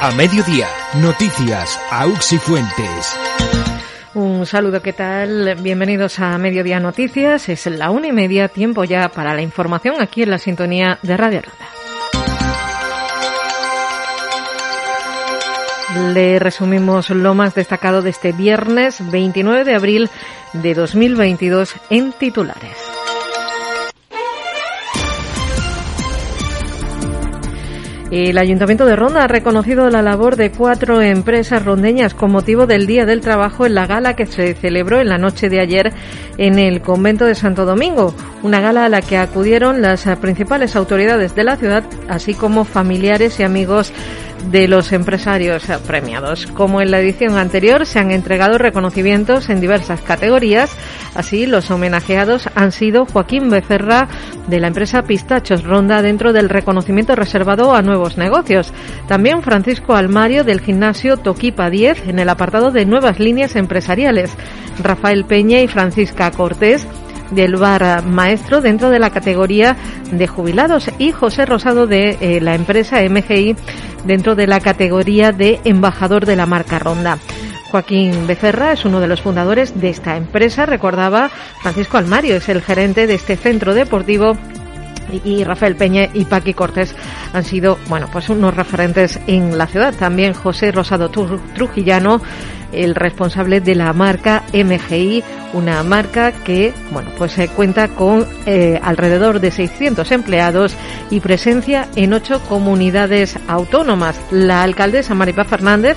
a mediodía, noticias, Auxi Fuentes. Un saludo, ¿qué tal? Bienvenidos a Mediodía Noticias. Es la una y media, tiempo ya para la información aquí en la sintonía de Radio Ronda. Le resumimos lo más destacado de este viernes 29 de abril de 2022 en titulares. El Ayuntamiento de Ronda ha reconocido la labor de cuatro empresas rondeñas con motivo del Día del Trabajo en la gala que se celebró en la noche de ayer en el convento de Santo Domingo, una gala a la que acudieron las principales autoridades de la ciudad, así como familiares y amigos de los empresarios premiados. Como en la edición anterior, se han entregado reconocimientos en diversas categorías. Así, los homenajeados han sido Joaquín Becerra de la empresa Pistachos Ronda dentro del reconocimiento reservado a nuevos negocios. También Francisco Almario del gimnasio Toquipa 10 en el apartado de nuevas líneas empresariales. Rafael Peña y Francisca Cortés del bar maestro dentro de la categoría de jubilados y José Rosado de eh, la empresa MGI dentro de la categoría de embajador de la marca Ronda. Joaquín Becerra es uno de los fundadores de esta empresa, recordaba Francisco Almario, es el gerente de este centro deportivo y Rafael Peña y Paqui Cortés han sido, bueno, pues unos referentes en la ciudad. También José Rosado Trujillano el responsable de la marca MGI, una marca que, bueno, pues se cuenta con eh, alrededor de 600 empleados y presencia en ocho comunidades autónomas. La alcaldesa Maripa Fernández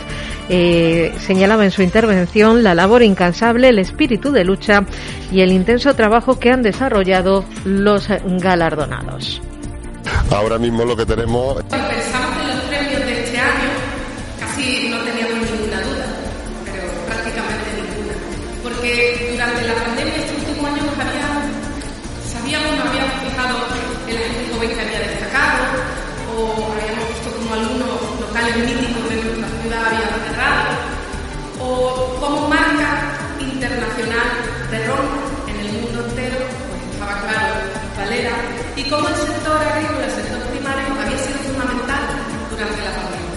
eh, señalaba en su intervención la labor incansable, el espíritu de lucha y el intenso trabajo que han desarrollado los galardonados. Ahora mismo lo que tenemos locales míticos de nuestra ciudad habían cerrado, o como marca internacional de ron en el mundo entero, pues estaba claro Valera, y como el sector agrícola, el sector primario, había sido fundamental durante la pandemia.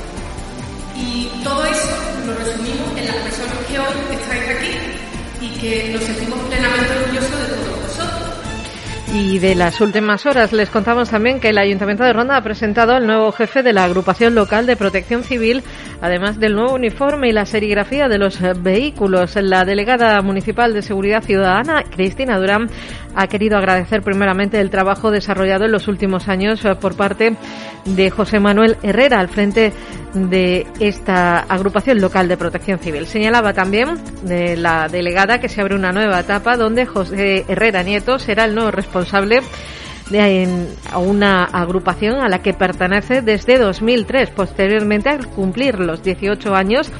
Y todo eso lo resumimos en las personas que hoy estáis aquí y que nos sentimos plenamente orgullosos de. Y de las últimas horas les contamos también que el Ayuntamiento de Ronda ha presentado al nuevo jefe de la agrupación local de protección civil, además del nuevo uniforme y la serigrafía de los vehículos. La delegada municipal de Seguridad Ciudadana, Cristina Durán, ha querido agradecer primeramente el trabajo desarrollado en los últimos años por parte de José Manuel Herrera al frente de esta agrupación local de protección civil. Señalaba también de la delegada que se abre una nueva etapa donde José Herrera Nieto será el nuevo responsable de una agrupación a la que pertenece desde 2003. Posteriormente, al cumplir los 18 años,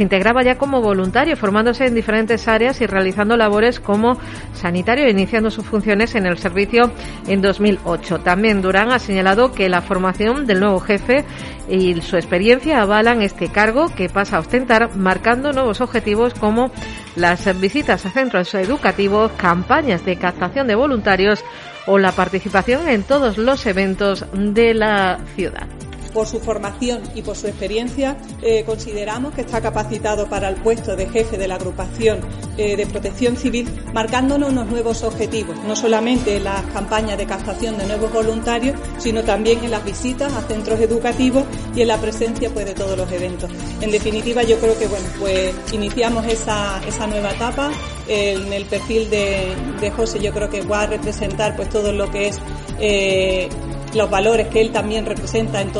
se integraba ya como voluntario, formándose en diferentes áreas y realizando labores como sanitario, iniciando sus funciones en el servicio en 2008. También Durán ha señalado que la formación del nuevo jefe y su experiencia avalan este cargo que pasa a ostentar, marcando nuevos objetivos como las visitas a centros educativos, campañas de captación de voluntarios o la participación en todos los eventos de la ciudad por su formación y por su experiencia, eh, consideramos que está capacitado para el puesto de jefe de la agrupación eh, de protección civil, marcándonos unos nuevos objetivos, no solamente en las campañas de captación de nuevos voluntarios, sino también en las visitas a centros educativos y en la presencia pues, de todos los eventos. En definitiva, yo creo que bueno, pues iniciamos esa, nueva etapa. En el perfil de, de José yo creo que va a representar pues todo lo que es eh, los valores que él también representa en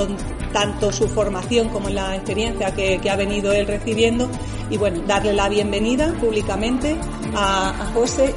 tanto su formación como en la experiencia que, ha venido él recibiendo. Y bueno, darle la bienvenida públicamente a, a José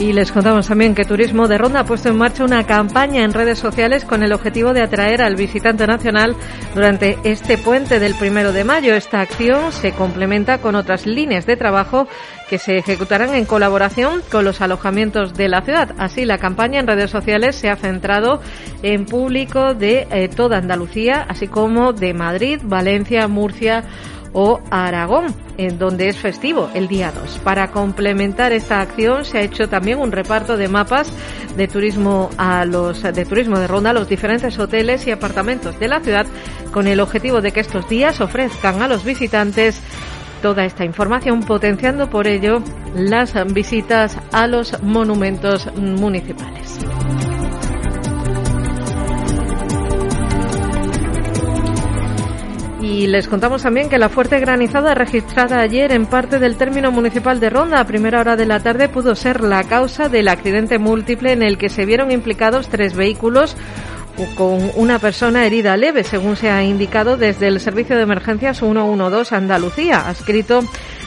Y les contamos también que Turismo de Ronda ha puesto en marcha una campaña en redes sociales con el objetivo de atraer al visitante nacional durante este puente del primero de mayo. Esta acción se complementa con otras líneas de trabajo que se ejecutarán en colaboración con los alojamientos de la ciudad. Así, la campaña en redes sociales se ha centrado en público de eh, toda Andalucía, así como de Madrid, Valencia, Murcia, o Aragón, en donde es festivo el día 2. Para complementar esta acción se ha hecho también un reparto de mapas de turismo a los de turismo de ronda a los diferentes hoteles y apartamentos de la ciudad con el objetivo de que estos días ofrezcan a los visitantes toda esta información potenciando por ello las visitas a los monumentos municipales. Y les contamos también que la fuerte granizada registrada ayer en parte del término municipal de Ronda a primera hora de la tarde pudo ser la causa del accidente múltiple en el que se vieron implicados tres vehículos con una persona herida leve, según se ha indicado desde el Servicio de Emergencias 112 Andalucía, escrito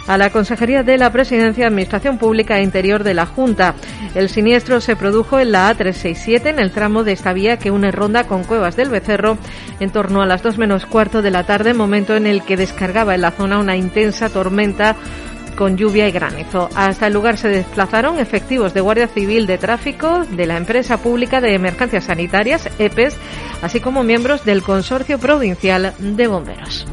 a la Consejería de la Presidencia, Administración Pública e Interior de la Junta. El siniestro se produjo en la A367, en el tramo de esta vía que une Ronda con Cuevas del Becerro, en torno a las dos menos cuarto de la tarde, momento en el que descargaba en la zona una intensa tormenta con lluvia y granizo. Hasta el lugar se desplazaron efectivos de Guardia Civil de Tráfico, de la Empresa Pública de Emergencias Sanitarias, EPES, así como miembros del Consorcio Provincial de Bomberos.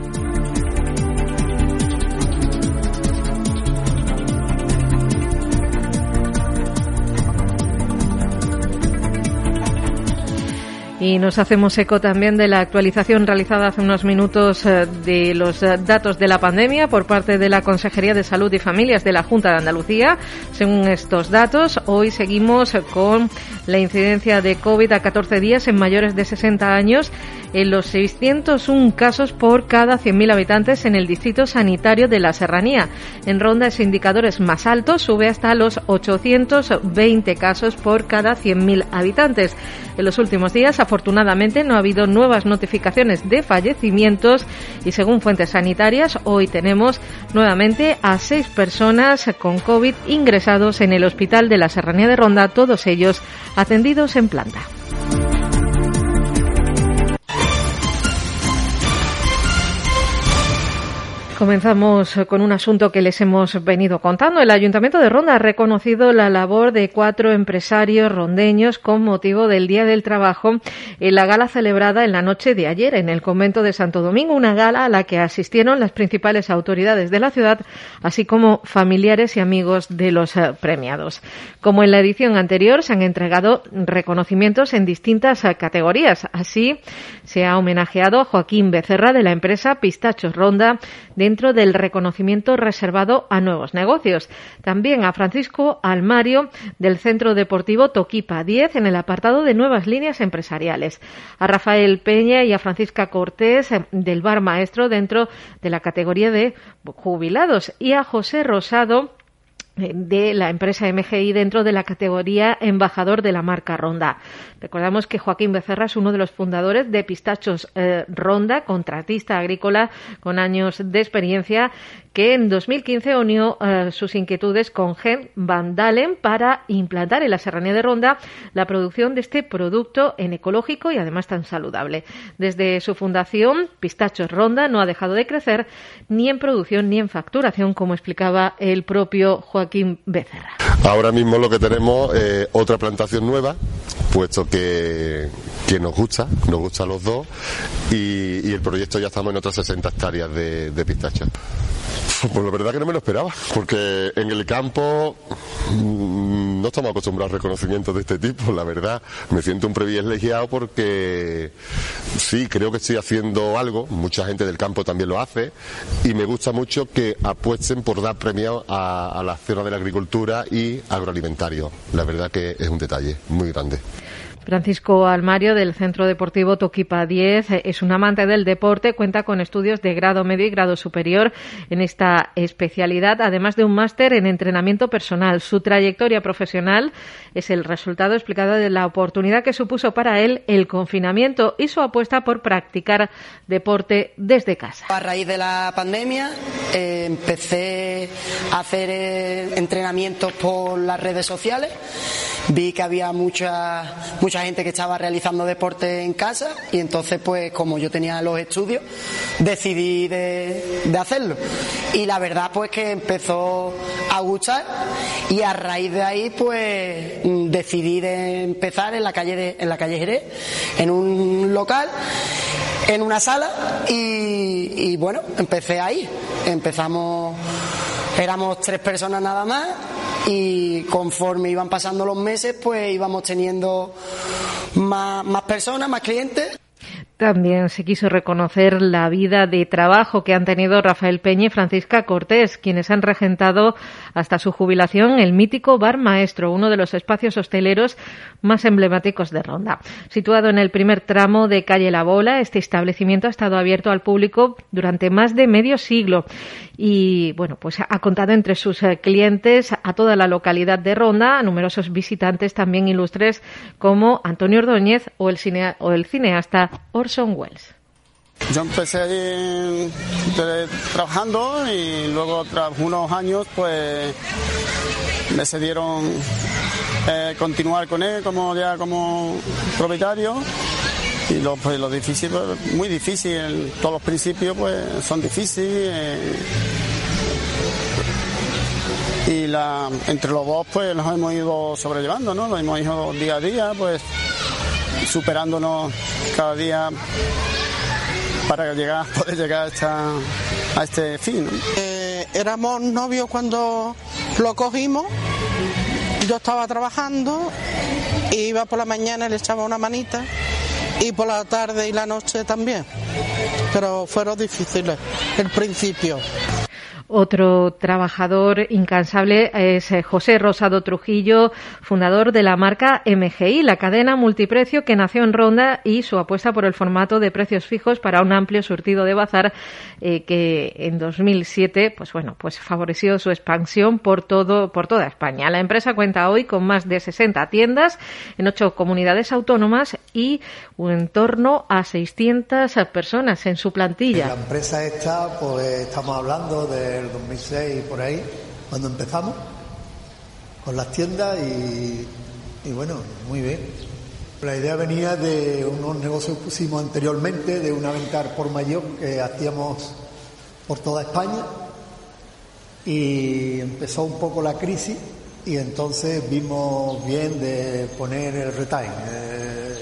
Y nos hacemos eco también de la actualización realizada hace unos minutos eh, de los eh, datos de la pandemia por parte de la Consejería de Salud y Familias de la Junta de Andalucía. Según estos datos, hoy seguimos con la incidencia de COVID a 14 días en mayores de 60 años en los 601 casos por cada 100.000 habitantes en el distrito sanitario de la Serranía. En ronda ese indicador es más alto, sube hasta los 820 casos por cada 100.000 habitantes. En los últimos días Afortunadamente no ha habido nuevas notificaciones de fallecimientos y según fuentes sanitarias hoy tenemos nuevamente a seis personas con COVID ingresados en el hospital de la Serranía de Ronda, todos ellos atendidos en planta. Comenzamos con un asunto que les hemos venido contando. El Ayuntamiento de Ronda ha reconocido la labor de cuatro empresarios rondeños con motivo del Día del Trabajo en la gala celebrada en la noche de ayer en el convento de Santo Domingo, una gala a la que asistieron las principales autoridades de la ciudad, así como familiares y amigos de los eh, premiados. Como en la edición anterior, se han entregado reconocimientos en distintas eh, categorías. Así, se ha homenajeado a Joaquín Becerra de la empresa Pistachos Ronda dentro del reconocimiento reservado a nuevos negocios. También a Francisco Almario del Centro Deportivo Toquipa 10 en el apartado de nuevas líneas empresariales. A Rafael Peña y a Francisca Cortés eh, del Bar Maestro dentro de la categoría de jubilados y a José Rosado de la empresa MGI dentro de la categoría embajador de la marca Ronda. Recordamos que Joaquín Becerra es uno de los fundadores de Pistachos eh, Ronda, contratista agrícola con años de experiencia, que en 2015 unió eh, sus inquietudes con Gen Van Dalen para implantar en la serranía de Ronda la producción de este producto en ecológico y además tan saludable. Desde su fundación, Pistachos Ronda no ha dejado de crecer ni en producción ni en facturación, como explicaba el propio Joaquín Becerra. Ahora mismo lo que tenemos es otra plantación nueva, puesto que, nos gusta, nos gusta a los dos, y, el proyecto ya estamos en otras 60 hectáreas de, de pistachos. Pues la verdad que no me lo esperaba, porque en el campo mm, no estamos acostumbrados a reconocimientos de este tipo, la verdad. Me siento un privilegiado porque sí, creo que estoy haciendo algo, mucha gente del campo también lo hace, y me gusta mucho que apuesten por dar premio a, la zona de la agricultura y agroalimentario. La verdad que es un detalle muy grande. Francisco Almario del Centro Deportivo Toquipa 10 es un amante del deporte, cuenta con estudios de grado medio y grado superior en esta especialidad, además de un máster en entrenamiento personal. Su trayectoria profesional es el resultado explicado de la oportunidad que supuso para él el confinamiento y su apuesta por practicar deporte desde casa. A raíz de la pandemia eh, empecé a hacer eh, entrenamientos por las redes sociales. Vi que había mucha gente que estaba realizando deporte en casa y entonces pues como yo tenía los estudios decidí de, hacerlo. Y la verdad pues que empezó a gustar y a raíz de ahí pues decidí de empezar en la calle de, en la calle Jerez, en un local en una sala y, y, bueno, empecé ahí. Empezamos, éramos tres personas nada más y conforme iban pasando los meses pues íbamos teniendo más, personas, más clientes. También se quiso reconocer la vida de trabajo que han tenido Rafael Peña y Francisca Cortés, quienes han regentado hasta su jubilación el mítico Bar Maestro, uno de los espacios hosteleros más emblemáticos de Ronda. Situado en el primer tramo de calle La Bola, este establecimiento ha estado abierto al público durante más de medio siglo y, bueno, pues ha contado entre sus eh, clientes a toda la localidad de Ronda, a numerosos visitantes también ilustres como Antonio Ordóñez o el, cine, o el cineasta Orson Welles. Yo empecé ahí trabajando y luego tras unos años pues me decidieron eh, continuar con él como ya como propietario y lo, pues, lo difícil, muy difícil, todos los principios pues son difíciles eh, y la, entre los dos pues nos hemos ido sobrellevando, ¿no? Lo hemos ido día a día pues superándonos cada día para llegar, poder llegar a, este fin. Eh, éramos novios cuando lo cogimos, yo estaba trabajando, iba por la mañana y le echaba una manita y por la tarde y la noche también, pero fueron difíciles el principio. Otro trabajador incansable es eh, José Rosado Trujillo, fundador de la marca MGI, la cadena multiprecio que nació en Ronda y su apuesta por el formato de precios fijos para un amplio surtido de bazar eh, que en 2007, pues bueno, pues favoreció su expansión por todo por toda España. La empresa cuenta hoy con más de 60 tiendas en ocho comunidades autónomas y en torno a 600 personas en su plantilla. La empresa esta, pues estamos hablando de el 2006 por ahí, cuando empezamos con las tiendas y, bueno, muy bien. La idea venía de unos negocios que pusimos anteriormente, de una venta por mayor que hacíamos por toda España y empezó un poco la crisis y entonces vimos bien de poner el retail, eh,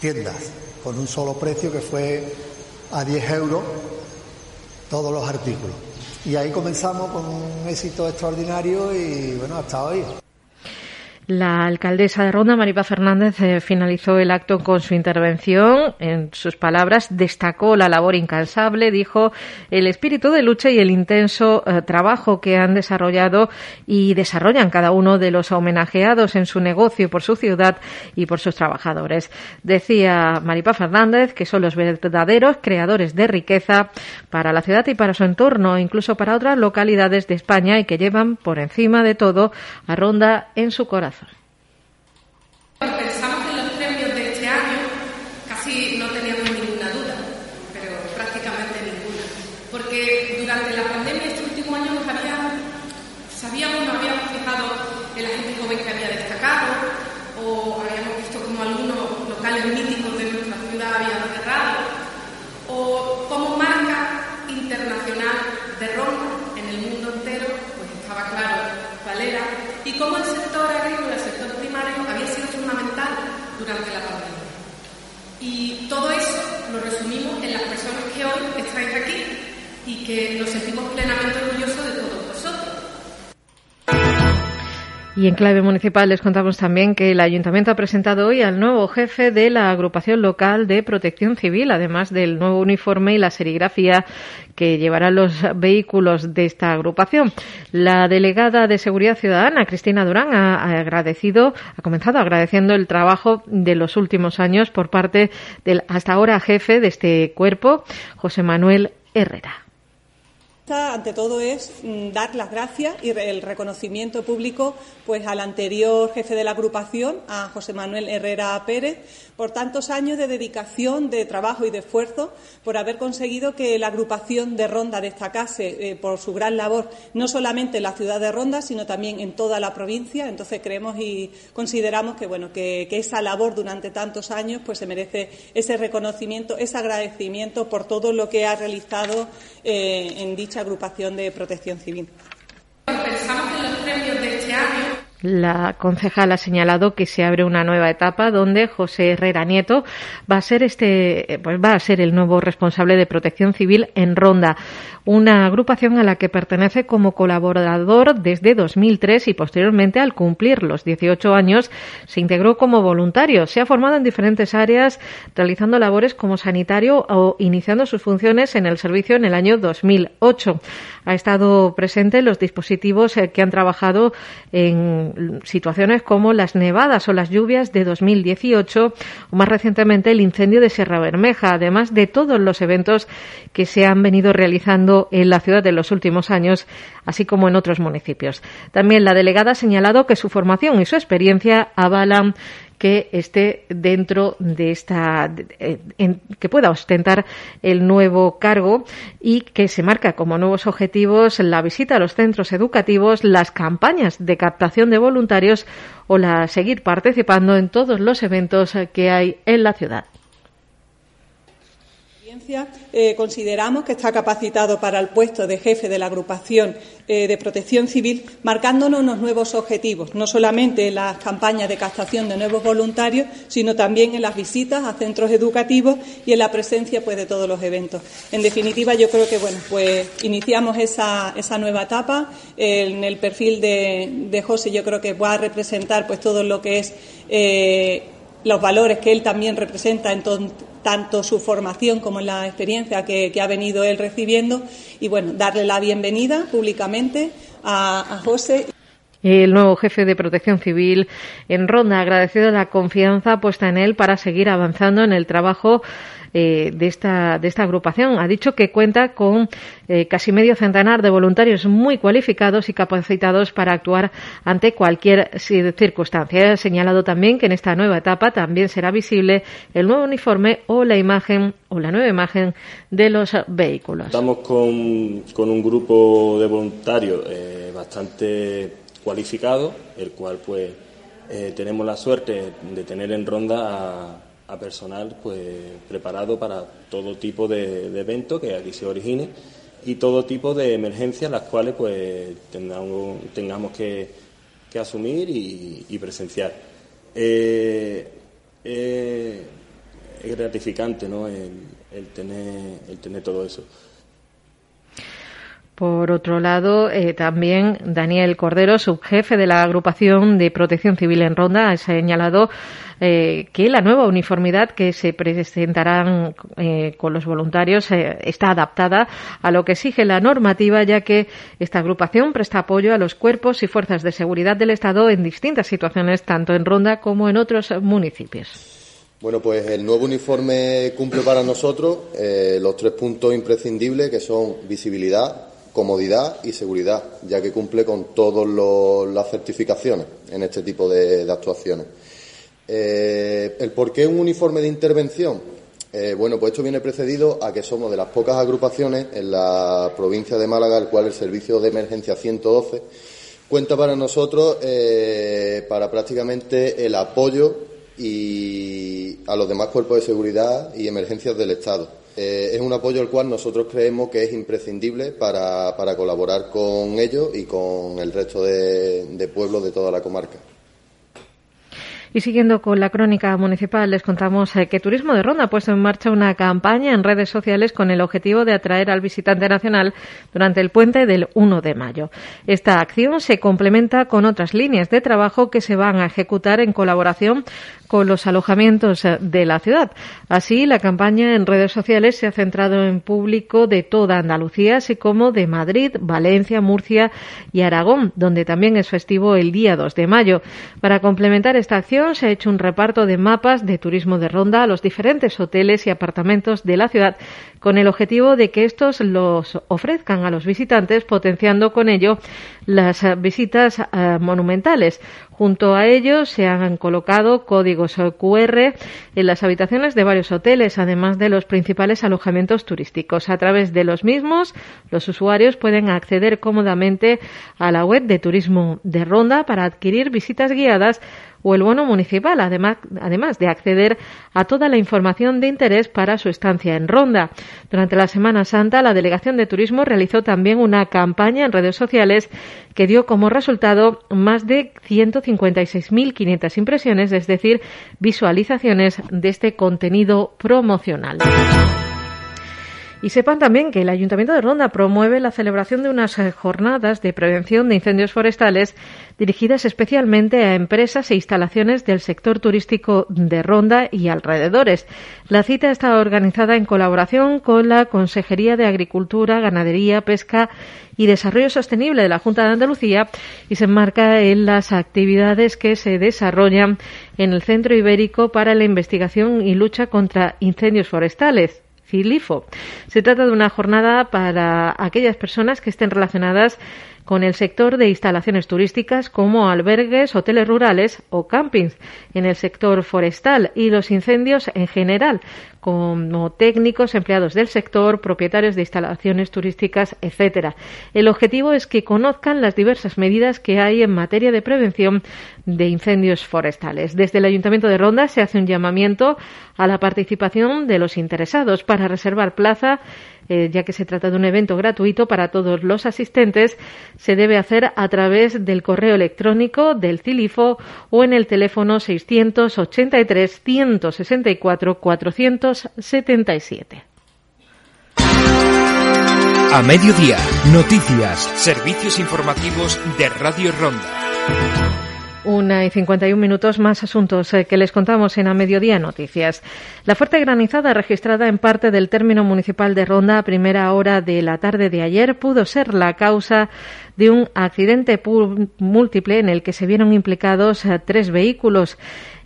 tiendas, con un solo precio que fue a 10 euros todos los artículos. Y ahí comenzamos con un éxito extraordinario y bueno, hasta hoy. La alcaldesa de Ronda, Maripa Fernández, eh, finalizó el acto con su intervención. En sus palabras, destacó la labor incansable, dijo el espíritu de lucha y el intenso eh, trabajo que han desarrollado y desarrollan cada uno de los homenajeados en su negocio por su ciudad y por sus trabajadores. Decía Maripa Fernández que son los verdaderos creadores de riqueza para la ciudad y para su entorno, incluso para otras localidades de España y que llevan por encima de todo a Ronda en su corazón. Cuando pensamos en los premios de este año, casi no teníamos ninguna duda, pero prácticamente ninguna. Porque durante la pandemia, este último año, nos había, sabíamos, nos habíamos fijado en la gente joven que había destacado, o habíamos visto como algunos locales míticos de nuestra ciudad habían cerrado, o como marca internacional de Roma en el mundo entero, pues estaba claro Valera, y como el sector agrícola, el sector primario, había sido fundamental durante la pandemia. Y todo eso lo resumimos en las personas que hoy estáis aquí y que nos sentimos plenamente orgullosos de todos vosotros. Y en clave municipal les contamos también que el ayuntamiento ha presentado hoy al nuevo jefe de la agrupación local de protección civil, además del nuevo uniforme y la serigrafía que llevarán los vehículos de esta agrupación. La delegada de Seguridad Ciudadana, Cristina Durán, ha agradecido, ha comenzado agradeciendo el trabajo de los últimos años por parte del hasta ahora jefe de este cuerpo, José Manuel Herrera. Ante todo es mm, dar las gracias y el reconocimiento público pues al anterior jefe de la agrupación, a José Manuel Herrera Pérez, por tantos años de dedicación, de trabajo y de esfuerzo, por haber conseguido que la agrupación de Ronda destacase eh, por su gran labor, no solamente en la ciudad de Ronda, sino también en toda la provincia. Entonces creemos y consideramos que bueno que, esa labor durante tantos años pues se merece ese reconocimiento, ese agradecimiento por todo lo que ha realizado eh, en dicha agrupación de protección civil. Pensamos que los premios de este año la concejal ha señalado que se abre una nueva etapa donde José Herrera Nieto va a ser este, pues va a ser el nuevo responsable de protección civil en Ronda, una agrupación a la que pertenece como colaborador desde 2003 y posteriormente al cumplir los 18 años se integró como voluntario. Se ha formado en diferentes áreas realizando labores como sanitario o iniciando sus funciones en el servicio en el año 2008. Ha estado presente en los dispositivos eh, que han trabajado en situaciones como las nevadas o las lluvias de 2018 o más recientemente el incendio de Sierra Bermeja, además de todos los eventos que se han venido realizando en la ciudad en los últimos años, así como en otros municipios. También la delegada ha señalado que su formación y su experiencia avalan que esté dentro de esta, que pueda ostentar el nuevo cargo y que se marca como nuevos objetivos la visita a los centros educativos, las campañas de captación de voluntarios o la seguir participando en todos los eventos que hay en la ciudad. Eh, consideramos que está capacitado para el puesto de jefe de la agrupación eh, de protección civil, marcándonos unos nuevos objetivos, no solamente en las campañas de captación de nuevos voluntarios, sino también en las visitas a centros educativos y en la presencia pues, de todos los eventos. En definitiva, yo creo que bueno, pues iniciamos esa, esa nueva etapa. En el perfil de, José, yo creo que va a representar pues todo lo que es eh, los valores que él también representa en tanto su formación como en la experiencia que, ha venido él recibiendo y bueno, darle la bienvenida públicamente a, José. El nuevo jefe de protección civil en Ronda ha agradecido la confianza puesta en él para seguir avanzando en el trabajo eh, de, esta, de esta agrupación. Ha dicho que cuenta con eh, casi medio centenar de voluntarios muy cualificados y capacitados para actuar ante cualquier circunstancia. Ha señalado también que en esta nueva etapa también será visible el nuevo uniforme o la imagen o la nueva imagen de los vehículos. Estamos con, con un grupo de voluntarios eh, bastante cualificado, el cual pues tenemos la suerte de tener en ronda a personal pues preparado para todo tipo de, eventos que aquí se origine y todo tipo de emergencias las cuales pues tengamos, tengamos que, asumir y, presenciar. Eh, eh, es gratificante ¿no? el, tener, el tener todo eso. Por otro lado, eh, también Daniel Cordero, subjefe de la agrupación de protección civil en Ronda, ha señalado eh, que la nueva uniformidad que se presentarán eh, con los voluntarios está adaptada a lo que exige la normativa, ya que esta agrupación presta apoyo a los cuerpos y fuerzas de seguridad del Estado en distintas situaciones, tanto en Ronda como en otros municipios. Bueno, pues el nuevo uniforme cumple para nosotros los tres puntos imprescindibles que son visibilidad, comodidad y seguridad, ya que cumple con todas las certificaciones en este tipo de actuaciones. Eh, ¿El por qué un uniforme de intervención? Eh, bueno, pues esto viene precedido a que somos de las pocas agrupaciones en la provincia de Málaga, el cual el servicio de emergencia 112 cuenta para nosotros eh, para prácticamente el apoyo y a los demás cuerpos de seguridad y emergencias del Estado. Es un apoyo el cual nosotros creemos que es imprescindible para, colaborar con ellos y con el resto de pueblos de toda la comarca. Y siguiendo con la crónica municipal, les contamos eh, que Turismo de Ronda ha puesto en marcha una campaña en redes sociales con el objetivo de atraer al visitante nacional durante el puente del 1 de mayo. Esta acción se complementa con otras líneas de trabajo que se van a ejecutar en colaboración con los alojamientos eh, de la ciudad. Así, la campaña en redes sociales se ha centrado en público de toda Andalucía, así como de Madrid, Valencia, Murcia y Aragón, donde también es festivo el día 2 de mayo. Para complementar esta acción, se ha hecho un reparto de mapas de turismo de ronda a los diferentes hoteles y apartamentos de la ciudad con el objetivo de que estos los ofrezcan a los visitantes, potenciando con ello las visitas eh, monumentales. Junto a ellos se han colocado códigos QR en las habitaciones de varios hoteles, además de los principales alojamientos turísticos. A través de los mismos, los usuarios pueden acceder cómodamente a la web de turismo de Ronda para adquirir visitas guiadas o el bono municipal, además, además de acceder a toda la información de interés para su estancia en Ronda. Durante la Semana Santa, la Delegación de Turismo realizó también una campaña en redes sociales que dio como resultado más de 156.500 impresiones, es decir, visualizaciones de este contenido promocional. Y sepan también que el Ayuntamiento de Ronda promueve la celebración de unas eh, jornadas de prevención de incendios forestales dirigidas especialmente a empresas e instalaciones del sector turístico de Ronda y alrededores. La cita está organizada en colaboración con la Consejería de Agricultura, Ganadería, Pesca y Desarrollo Sostenible de la Junta de Andalucía y se enmarca en las actividades que se desarrollan en el Centro Ibérico para la Investigación y Lucha contra Incendios Forestales. Se trata de una jornada para aquellas personas que estén relacionadas con el sector de instalaciones turísticas como albergues, hoteles rurales o campings, en el sector forestal y los incendios en general, como técnicos, empleados del sector, propietarios de instalaciones turísticas, etcétera. El objetivo es que conozcan las diversas medidas que hay en materia de prevención de incendios forestales. Desde el Ayuntamiento de Ronda se hace un llamamiento a la participación de los interesados para reservar plaza eh, ya que se trata de un evento gratuito para todos los asistentes, se debe hacer a través del correo electrónico del CILIFO o en el teléfono 683 164 477. A mediodía, noticias, servicios informativos de Radio Ronda. Una y 51 minutos más asuntos eh, que les contamos en A Mediodía Noticias. La fuerte granizada registrada en parte del término municipal de Ronda a primera hora de la tarde de ayer pudo ser la causa de un accidente múltiple en el que se vieron implicados eh, tres vehículos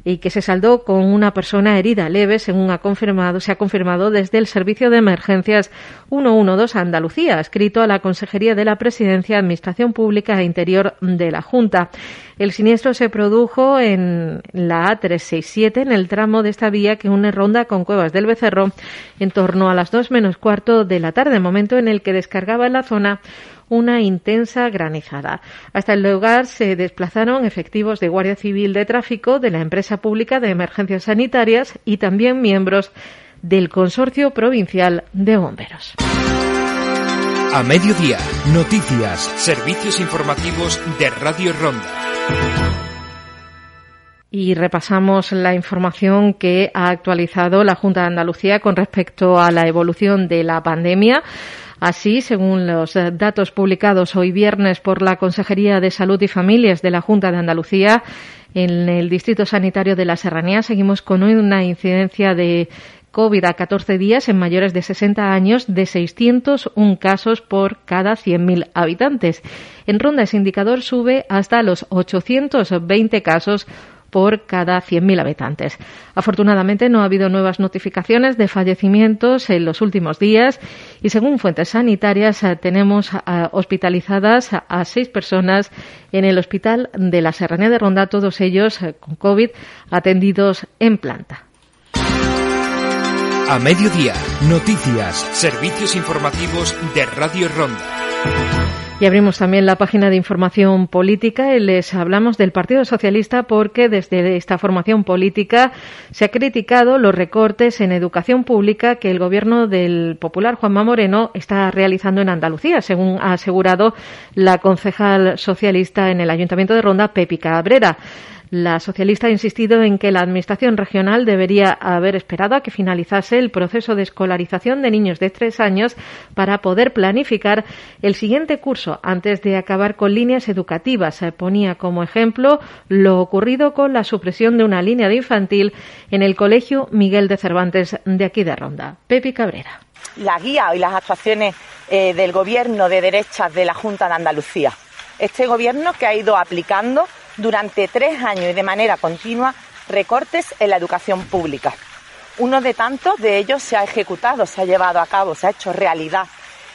y que se saldó con una persona herida leve, según ha confirmado, se ha confirmado desde el Servicio de Emergencias 112 Andalucía, escrito a la Consejería de la Presidencia, Administración Pública e Interior de la Junta. El siniestro se produjo en la A367, en el tramo de esta vía que une Ronda con Cuevas del Becerro, en torno a las dos menos cuarto de la tarde, momento en el que descargaba en la zona una intensa granizada. Hasta el lugar se desplazaron efectivos de Guardia Civil de Tráfico, de la empresa pública de emergencias sanitarias y también miembros del Consorcio Provincial de Bomberos. A mediodía, noticias, servicios informativos de Radio Ronda. Y repasamos la información que ha actualizado la Junta de Andalucía con respecto a la evolución de la pandemia. Así, según los eh, datos publicados hoy viernes por la Consejería de Salud y Familias de la Junta de Andalucía, en el Distrito Sanitario de la Serranía seguimos con una incidencia de COVID a 14 días en mayores de 60 años de 601 casos por cada 100.000 habitantes. En ronda ese indicador sube hasta los 820 casos por cada 100.000 habitantes. Afortunadamente no ha habido nuevas notificaciones de fallecimientos en los últimos días y según fuentes sanitarias eh, tenemos eh, hospitalizadas a seis personas en el hospital de la Serranía de Ronda, todos ellos eh, con COVID atendidos en planta. A mediodía, noticias, servicios informativos de Radio Ronda. Y abrimos también la página de información política y les hablamos del Partido Socialista porque desde esta formación política se ha criticado los recortes en educación pública que el gobierno del popular Juanma Moreno está realizando en Andalucía, según ha asegurado la concejal socialista en el Ayuntamiento de Ronda, Pepi Cabrera. La socialista ha insistido en que la Administración regional debería haber esperado a que finalizase el proceso de escolarización de niños de tres años para poder planificar el siguiente curso antes de acabar con líneas educativas. Se ponía como ejemplo lo ocurrido con la supresión de una línea de infantil en el Colegio Miguel de Cervantes de aquí de Ronda. Pepi Cabrera. La guía y las actuaciones eh, del Gobierno de derechas de la Junta de Andalucía. Este Gobierno que ha ido aplicando durante tres años y de manera continua recortes en la educación pública. Uno de tantos de ellos se ha ejecutado, se ha llevado a cabo, se ha hecho realidad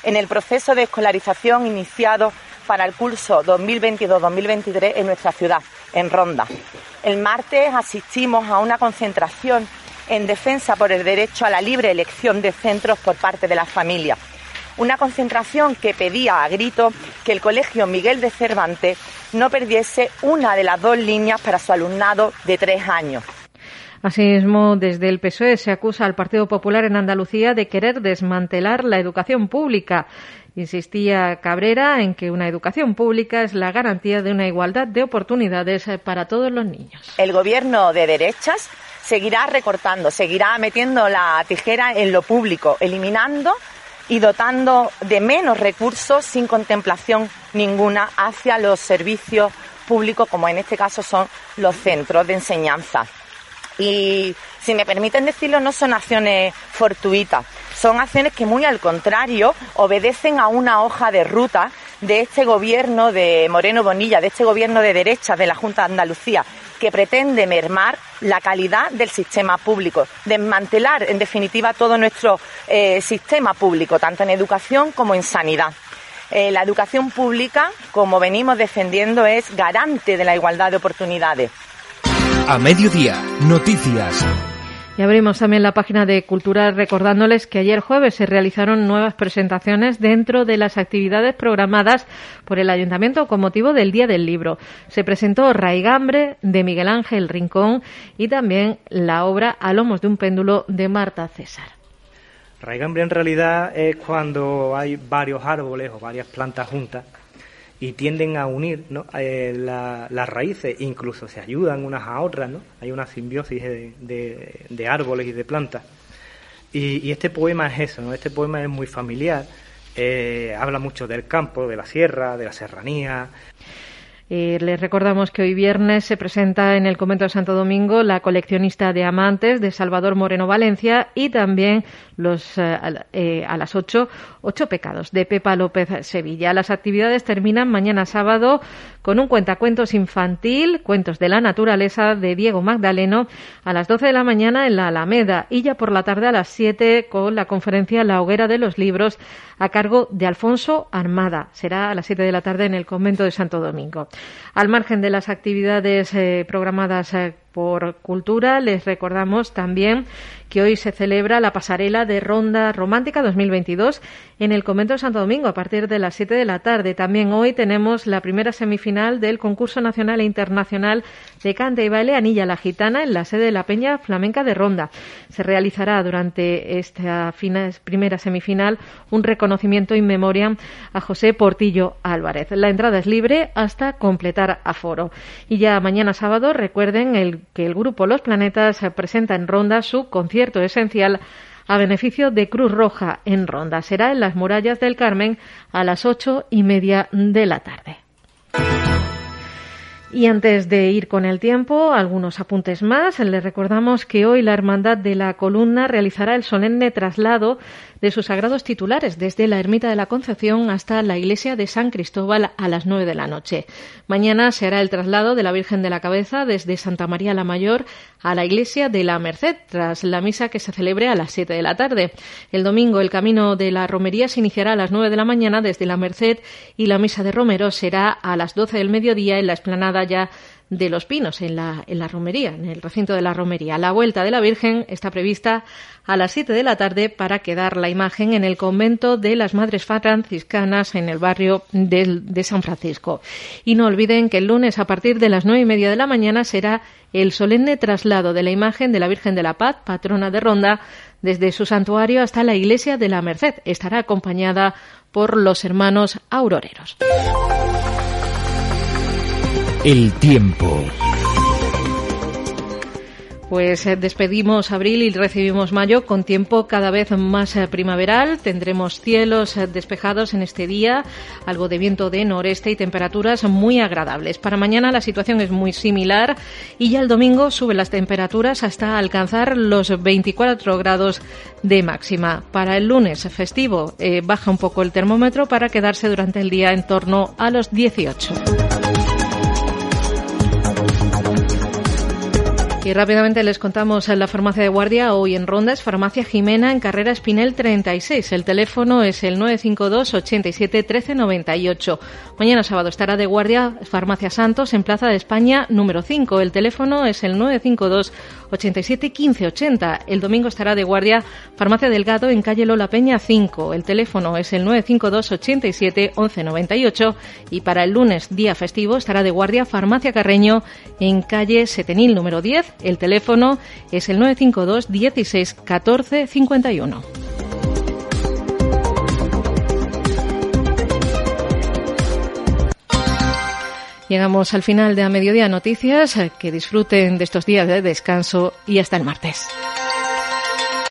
en el proceso de escolarización iniciado para el curso 2022-2023 en nuestra ciudad, en Ronda. El martes asistimos a una concentración en defensa por el derecho a la libre elección de centros por parte de las familias una concentración que pedía a grito que el Colegio Miguel de Cervantes no perdiese una de las dos líneas para su alumnado de tres años. Asimismo, desde el PSOE se acusa al Partido Popular en Andalucía de querer desmantelar la educación pública. Insistía Cabrera en que una educación pública es la garantía de una igualdad de oportunidades para todos los niños. El gobierno de derechas seguirá recortando, seguirá metiendo la tijera en lo público, eliminando y dotando de menos recursos sin contemplación ninguna hacia los servicios públicos, como en este caso son los centros de enseñanza. Y si me permiten decirlo, no son acciones fortuitas, son acciones que muy al contrario obedecen a una hoja de ruta de este gobierno de Moreno Bonilla, de este gobierno de derecha de la Junta de Andalucía, que pretende mermar la calidad del sistema público, desmantelar en definitiva todo nuestro eh, sistema público, tanto en educación como en sanidad. Eh, la educación pública, como venimos defendiendo, es garante de la igualdad de oportunidades. A mediodía, noticias. Y abrimos también la página de Cultura recordándoles que ayer jueves se realizaron nuevas presentaciones dentro de las actividades programadas por el Ayuntamiento con motivo del Día del Libro. Se presentó Raigambre de Miguel Ángel Rincón y también la obra A lomos de un péndulo de Marta César. Raigambre en realidad es cuando hay varios árboles o varias plantas juntas y tienden a unir eh, las raíces, incluso se ayudan unas a otras, ¿no? hay una simbiosis de, árboles y de plantas. Y, este poema es eso, ¿no? este poema es muy familiar, eh, habla mucho del campo, de la sierra, de la serranía, eh, les recordamos que hoy viernes se presenta en el Convento de Santo Domingo la coleccionista de amantes de Salvador Moreno Valencia y también los, eh, eh, a las 8, ocho pecados de Pepa López Sevilla. Las actividades terminan mañana sábado con un cuentacuentos infantil, Cuentos de la Naturaleza de Diego Magdaleno a las 12 de la mañana en la Alameda y ya por la tarde a las 7 con la conferencia La Hoguera de los Libros a cargo de Alfonso Armada. Será a las 7 de la tarde en el Convento de Santo Domingo. Al margen de las actividades eh, programadas eh, por Cultura, les recordamos también que hoy se celebra la pasarela de Ronda Romántica 2022 en el Convento de Santo Domingo a partir de las 7 de la tarde. También hoy tenemos la primera semifinal del concurso nacional e internacional de cante y baile Anilla la Gitana en la sede de la Peña Flamenca de Ronda. Se realizará durante esta primera semifinal un reconocimiento in memoriam a José Portillo Álvarez. La entrada es libre hasta completar aforo. Y ya mañana sábado recuerden el que el grupo Los Planetas presenta en Ronda su concierto esencial a beneficio de Cruz Roja en Ronda. Será en las murallas del Carmen a las ocho y media de la tarde. Y antes de ir con el tiempo, algunos apuntes más. Les recordamos que hoy la Hermandad de la Columna realizará el solemne traslado de sus sagrados titulares desde la Ermita de la Concepción hasta la Iglesia de San Cristóbal a las nueve de la noche. Mañana se hará el traslado de la Virgen de la Cabeza desde Santa María la Mayor a la Iglesia de la Merced tras la misa que se celebre a las siete de la tarde. El domingo el camino de la romería se iniciará a las nueve de la mañana desde la Merced y la misa de Romero será a las doce del mediodía en la explanada ya de los Pinos, en la, en la romería, en el recinto de la romería. La vuelta de la Virgen está prevista a las 7 de la tarde para quedar la imagen en el convento de las Madres Franciscanas en el barrio de, de San Francisco. Y no olviden que el lunes a partir de las nueve y media de la mañana será el solemne traslado de la imagen de la Virgen de la Paz, patrona de Ronda, desde su santuario hasta la iglesia de la Merced. Estará acompañada por los hermanos auroreros. El tiempo. Pues eh, despedimos abril y recibimos mayo con tiempo cada vez más eh, primaveral. Tendremos cielos eh, despejados en este día, algo de viento de noreste y temperaturas muy agradables. Para mañana la situación es muy similar y ya el domingo suben las temperaturas hasta alcanzar los 24 grados de máxima. Para el lunes festivo baja un poco el termómetro para quedarse durante el día en torno a los 18. Y rápidamente les contamos en la farmacia de guardia hoy en Rondas, farmacia Jimena en carrera Espinel 36. El teléfono es el 952 87 13 98. Mañana sábado estará de guardia farmacia Santos en Plaza de España número 5. El teléfono es el 952 87 15 80. El domingo estará de guardia farmacia Delgado en calle Lola Peña 5. El teléfono es el 952 87 11 98. Y para el lunes, día festivo, estará de guardia farmacia Carreño en calle Setenil número 10 el teléfono es el 952 16 14 51. Llegamos al final de A Mediodía Noticias. Que disfruten de estos días de descanso y hasta el martes.